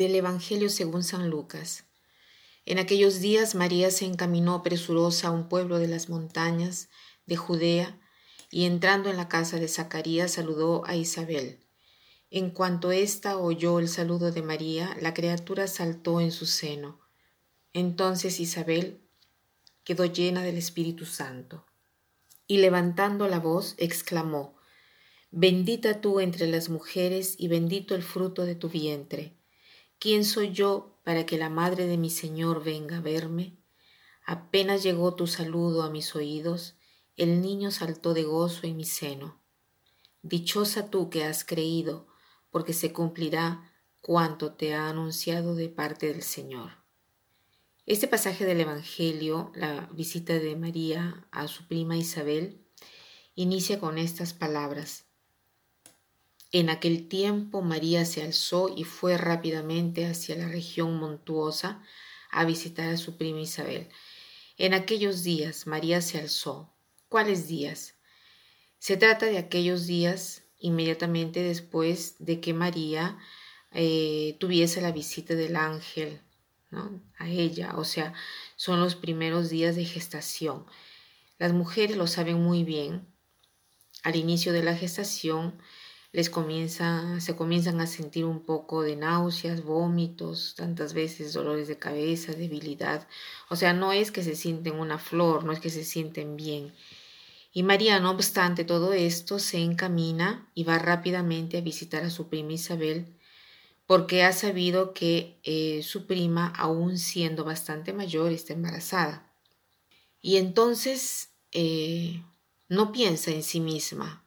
Del Evangelio según San Lucas. En aquellos días María se encaminó presurosa a un pueblo de las montañas de Judea y entrando en la casa de Zacarías saludó a Isabel. En cuanto ésta oyó el saludo de María, la criatura saltó en su seno. Entonces Isabel quedó llena del Espíritu Santo y levantando la voz exclamó, Bendita tú entre las mujeres y bendito el fruto de tu vientre. ¿Quién soy yo para que la madre de mi Señor venga a verme? Apenas llegó tu saludo a mis oídos, el niño saltó de gozo en mi seno. Dichosa tú que has creído, porque se cumplirá cuanto te ha anunciado de parte del Señor. Este pasaje del Evangelio, la visita de María a su prima Isabel, inicia con estas palabras. En aquel tiempo María se alzó y fue rápidamente hacia la región montuosa a visitar a su prima Isabel. En aquellos días María se alzó. ¿Cuáles días? Se trata de aquellos días inmediatamente después de que María eh, tuviese la visita del ángel a ella, o sea, son los primeros días de gestación. Las mujeres lo saben muy bien. Al inicio de la gestación, les comienza, se comienzan a sentir un poco de náuseas, vómitos, tantas veces dolores de cabeza, debilidad. O sea, no es que se sienten una flor, no es que se sienten bien. Y María, no obstante todo esto, se encamina y va rápidamente a visitar a su prima Isabel, porque ha sabido que eh, su prima, aún siendo bastante mayor, está embarazada. Y entonces eh, no piensa en sí misma,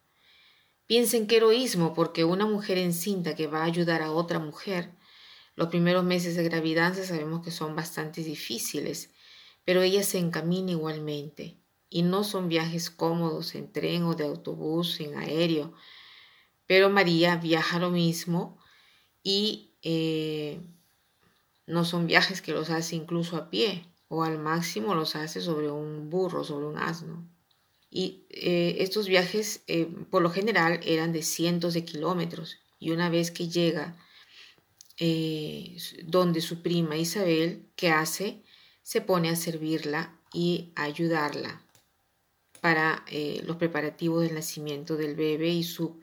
Piensen qué heroísmo, porque una mujer encinta que va a ayudar a otra mujer, los primeros meses de gravidad sabemos que son bastante difíciles, pero ella se encamina igualmente. Y no son viajes cómodos en tren o de autobús, en aéreo. Pero María viaja lo mismo y eh, no son viajes que los hace incluso a pie o al máximo los hace sobre un burro, sobre un asno. Y eh, estos viajes eh, por lo general eran de cientos de kilómetros. Y una vez que llega eh, donde su prima Isabel, ¿qué hace? Se pone a servirla y ayudarla para los preparativos del nacimiento del bebé y su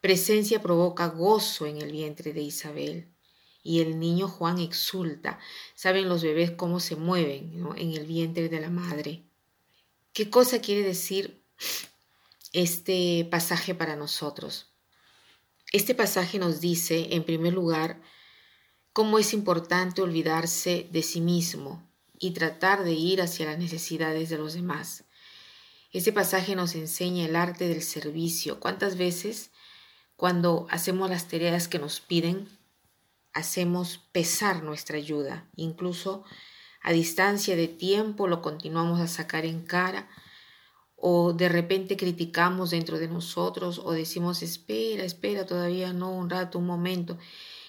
presencia provoca gozo en el vientre de Isabel. Y el niño Juan exulta. Saben los bebés cómo se mueven en el vientre de la madre. ¿Qué cosa quiere decir este pasaje para nosotros? Este pasaje nos dice, en primer lugar, cómo es importante olvidarse de sí mismo y tratar de ir hacia las necesidades de los demás. Este pasaje nos enseña el arte del servicio. ¿Cuántas veces cuando hacemos las tareas que nos piden, hacemos pesar nuestra ayuda? Incluso a distancia de tiempo lo continuamos a sacar en cara o de repente criticamos dentro de nosotros o decimos espera, espera, todavía no, un rato, un momento.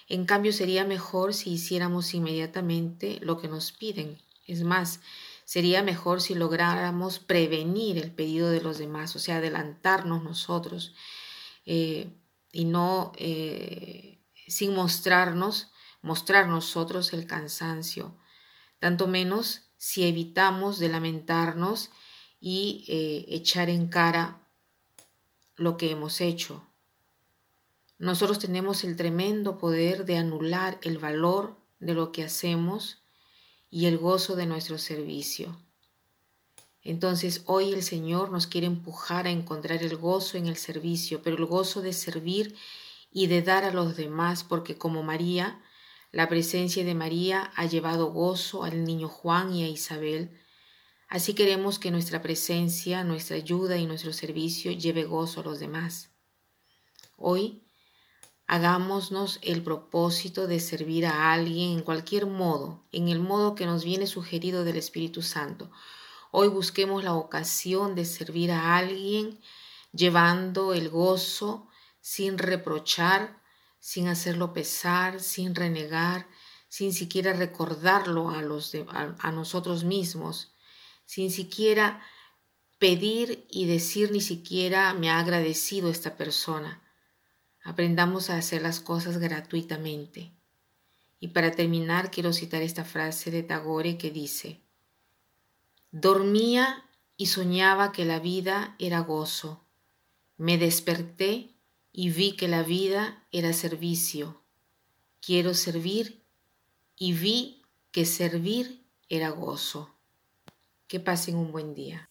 En cambio sería mejor si hiciéramos inmediatamente lo que nos piden. Es más, sería mejor si lográramos prevenir el pedido de los demás, o sea, adelantarnos nosotros eh, y no eh, sin mostrarnos, mostrar nosotros el cansancio tanto menos si evitamos de lamentarnos y eh, echar en cara lo que hemos hecho. Nosotros tenemos el tremendo poder de anular el valor de lo que hacemos y el gozo de nuestro servicio. Entonces hoy el Señor nos quiere empujar a encontrar el gozo en el servicio, pero el gozo de servir y de dar a los demás, porque como María, la presencia de María ha llevado gozo al niño Juan y a Isabel. Así queremos que nuestra presencia, nuestra ayuda y nuestro servicio lleve gozo a los demás. Hoy hagámonos el propósito de servir a alguien en cualquier modo, en el modo que nos viene sugerido del Espíritu Santo. Hoy busquemos la ocasión de servir a alguien llevando el gozo sin reprochar, sin hacerlo pesar, sin renegar, sin siquiera recordarlo a, los a, nosotros mismos, sin siquiera pedir y decir ni siquiera me ha agradecido esta persona. Aprendamos a hacer las cosas gratuitamente. Y para terminar quiero citar esta frase de Tagore que dice, Dormía y soñaba que la vida era gozo. Me desperté y vi que la vida era servicio. Quiero servir y vi que servir era gozo. Que pasen un buen día.